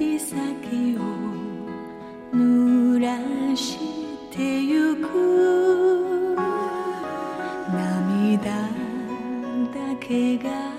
指先を濡らしてゆく。涙だけが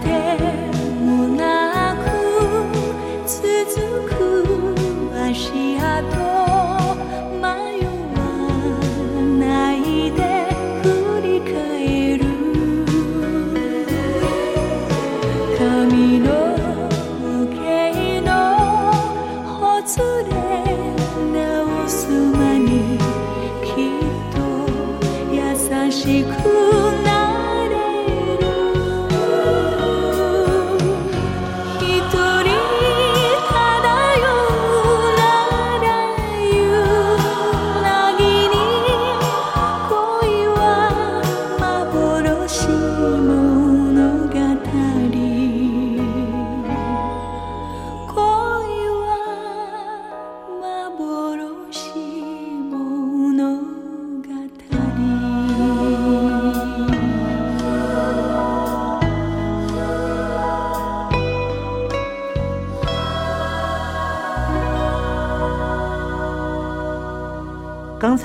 刚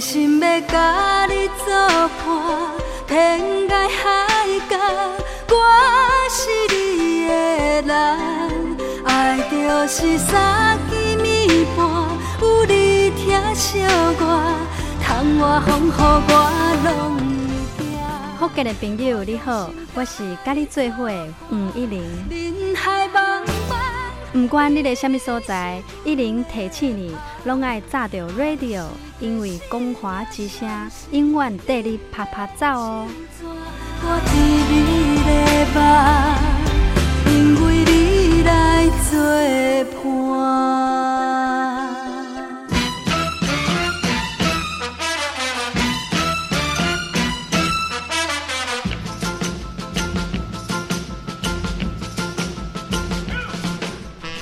心要甲你作伴，天涯海角，我是你的人。爱就是三更暝半，有你疼惜我，窗外风雨我拢。界的朋友，你好，我是甲你做伙黄一玲。人海茫不管你在什么所在，一零提醒你，拢爱炸着 radio，因为光华之声永远带你啪啪走哦。因为你来作伴。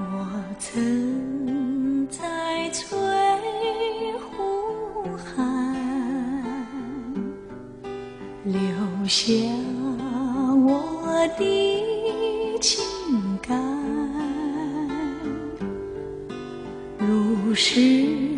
我曾在翠湖畔留下我的情感，如诗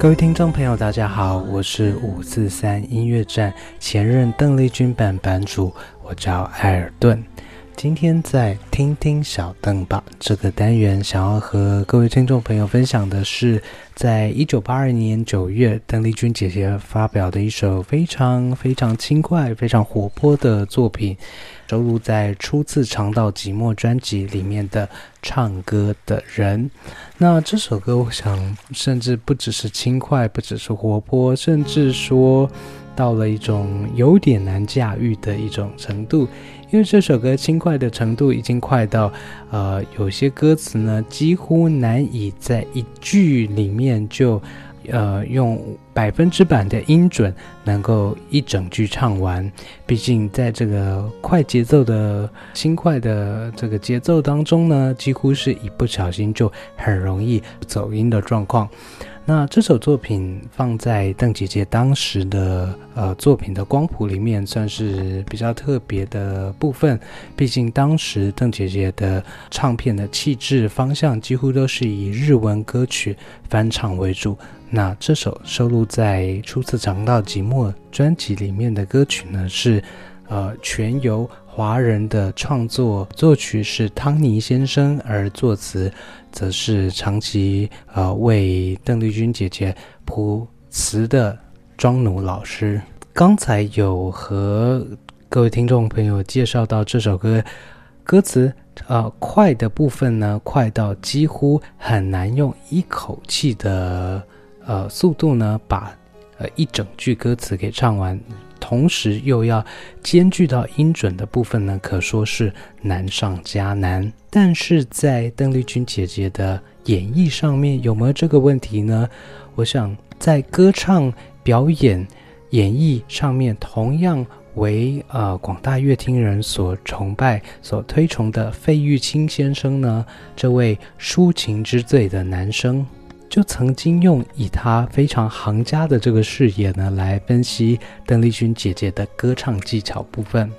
各位听众朋友，大家好，我是五四三音乐站前任邓丽君版版主，我叫艾尔顿。今天在听听小邓吧这个单元，想要和各位听众朋友分享的是，在一九八二年九月，邓丽君姐姐发表的一首非常非常轻快、非常活泼的作品。收录在初次尝到寂寞专辑里面的《唱歌的人》。那这首歌，我想甚至不只是轻快，不只是活泼，甚至说到了一种有点难驾驭的一种程度。因为这首歌轻快的程度已经快到，呃，有些歌词呢几乎难以在一句里面就。呃，用百分之百的音准能够一整句唱完，毕竟在这个快节奏的轻快的这个节奏当中呢，几乎是一不小心就很容易走音的状况。那这首作品放在邓姐姐当时的呃作品的光谱里面，算是比较特别的部分。毕竟当时邓姐姐的唱片的气质方向几乎都是以日文歌曲翻唱为主。那这首收录在《初次尝到寂寞》专辑里面的歌曲呢，是呃全由华人的创作，作曲是汤尼先生，而作词。则是长期呃为邓丽君姐姐谱词的庄奴老师。刚才有和各位听众朋友介绍到这首歌歌词，呃，快的部分呢，快到几乎很难用一口气的呃速度呢，把呃一整句歌词给唱完。同时又要兼具到音准的部分呢，可说是难上加难。但是在邓丽君姐姐的演绎上面有没有这个问题呢？我想在歌唱表演演绎上面，同样为呃广大乐听人所崇拜、所推崇的费玉清先生呢，这位抒情之最的男生。就曾经用以他非常行家的这个视野呢，来分析邓丽君姐姐的歌唱技巧部分。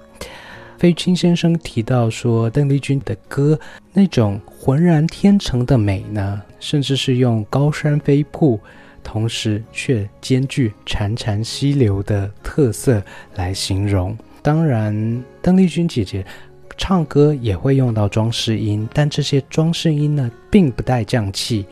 费清先生提到说，邓丽君的歌那种浑然天成的美呢，甚至是用高山飞瀑，同时却兼具潺潺溪流的特色来形容。当然，邓丽君姐姐唱歌也会用到装饰音，但这些装饰音呢，并不带降气。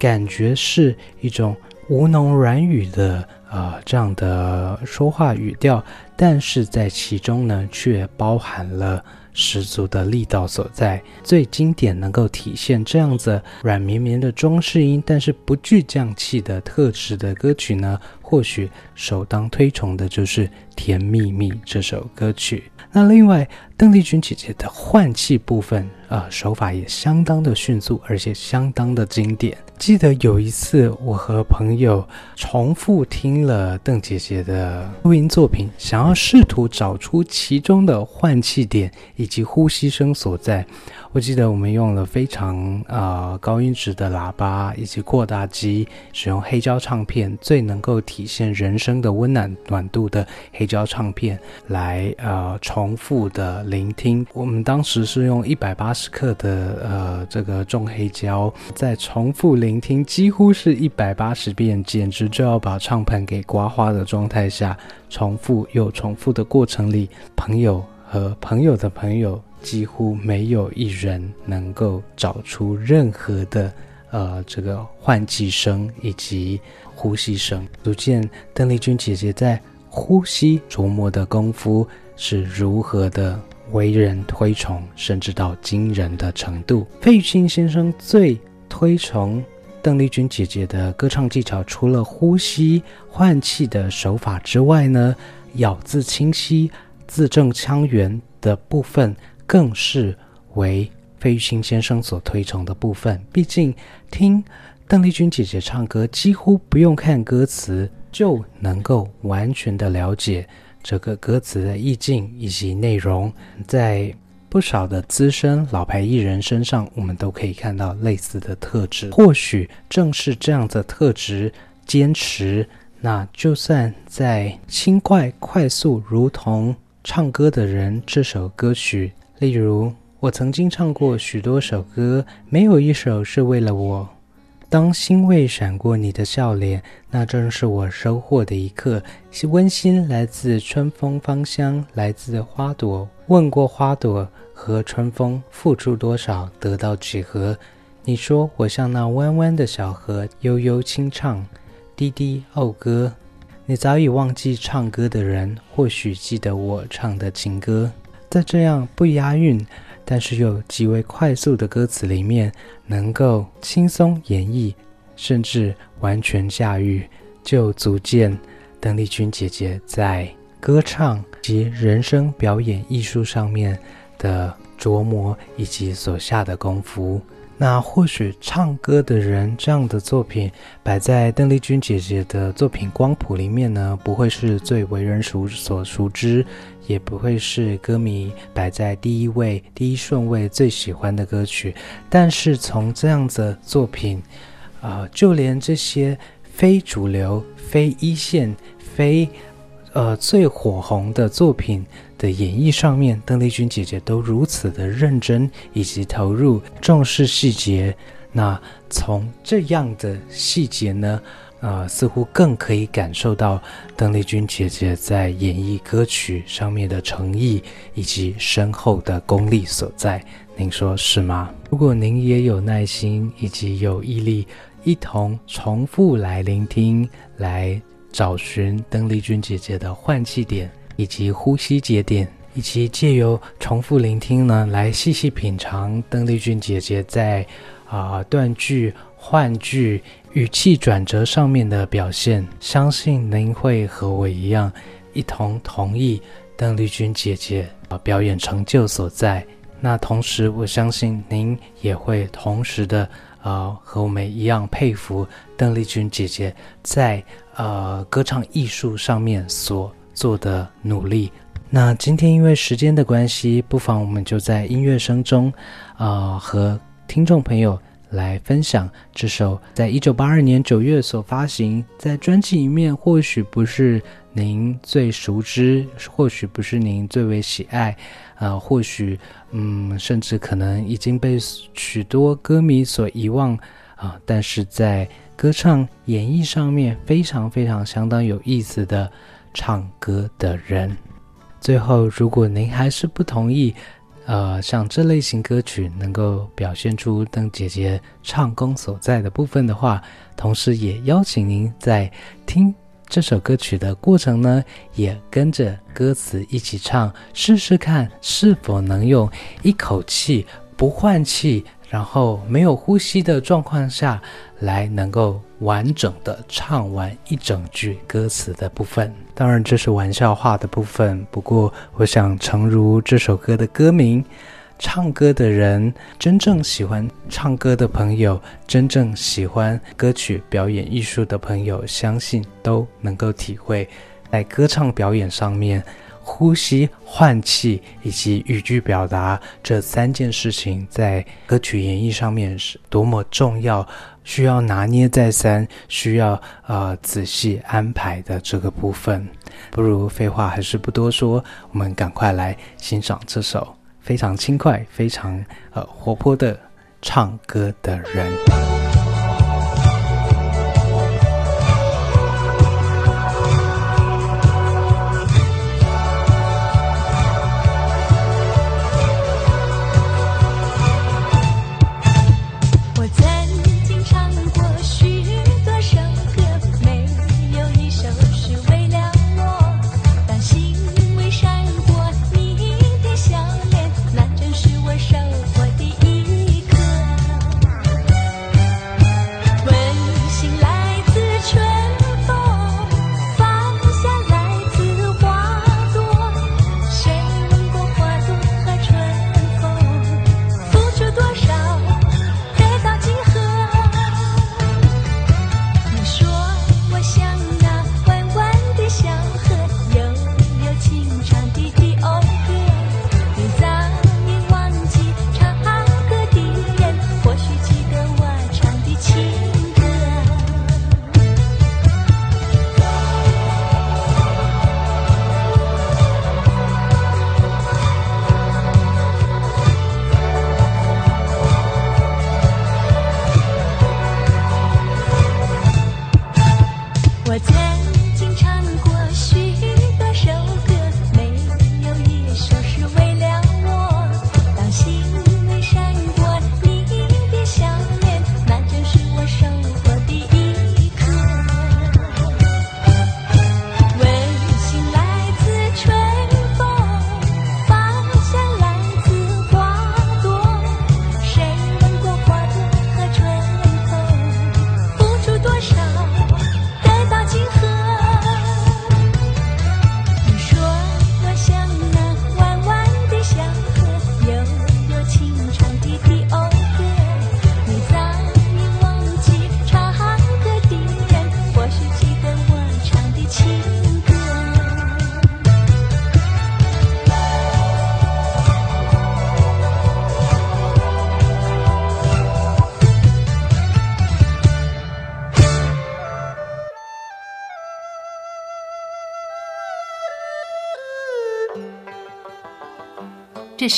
感觉是一种吴侬软语的呃这样的说话语调，但是在其中呢，却包含了十足的力道所在。最经典能够体现这样子软绵绵的装饰音，但是不具降气的特质的歌曲呢，或许首当推崇的就是《甜蜜蜜》这首歌曲。那另外，邓丽君姐姐的换气部分。呃，手法也相当的迅速，而且相当的经典。记得有一次，我和朋友重复听了邓姐姐的录音作品，想要试图找出其中的换气点以及呼吸声所在。我记得我们用了非常呃高音质的喇叭以及扩大机，使用黑胶唱片最能够体现人声的温暖暖度的黑胶唱片来呃重复的聆听。我们当时是用一百八十克的呃这个重黑胶，在重复聆听几乎是一百八十遍，简直就要把唱盘给刮花的状态下，重复又重复的过程里，朋友和朋友的朋友。几乎没有一人能够找出任何的呃这个换气声以及呼吸声，足见邓丽君姐姐在呼吸琢磨的功夫是如何的为人推崇，甚至到惊人的程度。费玉清先生最推崇邓丽君姐姐的歌唱技巧，除了呼吸换气的手法之外呢，咬字清晰、字正腔圆的部分。更是为费玉清先生所推崇的部分。毕竟，听邓丽君姐姐唱歌，几乎不用看歌词就能够完全的了解这个歌词的意境以及内容。在不少的资深老牌艺人身上，我们都可以看到类似的特质。或许正是这样的特质，坚持那就算在轻快快速如同唱歌的人这首歌曲。例如，我曾经唱过许多首歌，没有一首是为了我，当欣慰闪过你的笑脸，那正是我收获的一刻。温馨来自春风芳香，来自花朵。问过花朵和春风，付出多少，得到几何？你说我像那弯弯的小河，悠悠轻唱，滴滴讴歌。你早已忘记唱歌的人，或许记得我唱的情歌。在这样不押韵。但是又极为快速的歌词里面，能够轻松演绎，甚至完全驾驭，就足见邓丽君姐姐在歌唱及人生表演艺术上面的琢磨以及所下的功夫。那或许唱歌的人这样的作品摆在邓丽君姐姐的作品光谱里面呢，不会是最为人熟所熟知，也不会是歌迷摆在第一位、第一顺位最喜欢的歌曲。但是从这样子作品，啊，就连这些非主流、非一线、非呃最火红的作品。的演绎上面，邓丽君姐姐都如此的认真以及投入，重视细节。那从这样的细节呢，呃，似乎更可以感受到邓丽君姐姐在演绎歌曲上面的诚意以及深厚的功力所在。您说是吗？如果您也有耐心以及有毅力，一同重复来聆听，来找寻邓丽君姐姐的换气点。以及呼吸节点，以及借由重复聆听呢，来细细品尝邓丽君姐姐在啊断句、换句、语气转折上面的表现。相信您会和我一样，一同同意邓丽君姐姐啊表演成就所在。那同时，我相信您也会同时的啊和我们一样佩服邓丽君姐姐在呃歌唱艺术上面所。做的努力。那今天因为时间的关系，不妨我们就在音乐声中，啊，和听众朋友来分享这首在一九八二年九月所发行在专辑里面，或许不是您最熟知，或许不是您最为喜爱，啊，或许嗯，甚至可能已经被许多歌迷所遗忘啊，但是在歌唱演绎上面非常非常相当有意思的。唱歌的人，最后，如果您还是不同意，呃，像这类型歌曲能够表现出邓姐姐唱功所在的部分的话，同时也邀请您在听这首歌曲的过程呢，也跟着歌词一起唱，试试看是否能用一口气不换气。然后没有呼吸的状况下来，能够完整的唱完一整句歌词的部分。当然，这是玩笑话的部分。不过，我想，诚如这首歌的歌名，唱歌的人，真正喜欢唱歌的朋友，真正喜欢歌曲表演艺术的朋友，相信都能够体会，在歌唱表演上面。呼吸、换气以及语句表达这三件事情，在歌曲演绎上面是多么重要，需要拿捏再三，需要呃仔细安排的这个部分。不如废话还是不多说，我们赶快来欣赏这首非常轻快、非常呃活泼的唱歌的人。